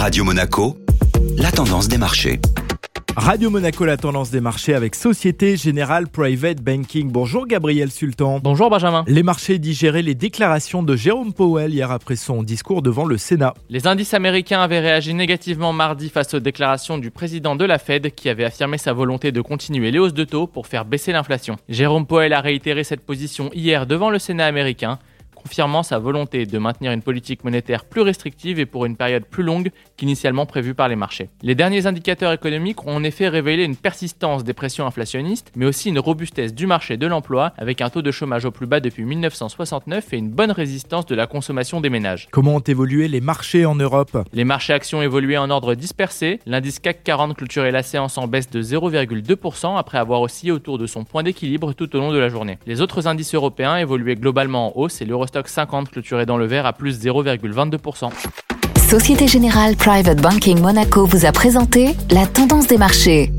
Radio Monaco, la tendance des marchés. Radio Monaco, la tendance des marchés avec Société Générale Private Banking. Bonjour Gabriel Sultan. Bonjour Benjamin. Les marchés digéraient les déclarations de Jérôme Powell hier après son discours devant le Sénat. Les indices américains avaient réagi négativement mardi face aux déclarations du président de la Fed qui avait affirmé sa volonté de continuer les hausses de taux pour faire baisser l'inflation. Jérôme Powell a réitéré cette position hier devant le Sénat américain confirmant sa volonté de maintenir une politique monétaire plus restrictive et pour une période plus longue qu'initialement prévue par les marchés. Les derniers indicateurs économiques ont en effet révélé une persistance des pressions inflationnistes, mais aussi une robustesse du marché de l'emploi, avec un taux de chômage au plus bas depuis 1969 et une bonne résistance de la consommation des ménages. Comment ont évolué les marchés en Europe? Les marchés actions évoluaient en ordre dispersé. L'indice CAC 40 clôturait la séance en baisse de 0,2% après avoir oscillé autour de son point d'équilibre tout au long de la journée. Les autres indices européens évoluaient globalement en hausse et l'euro Stock 50 clôturé dans le vert à plus 0,22%. Société Générale Private Banking Monaco vous a présenté la tendance des marchés.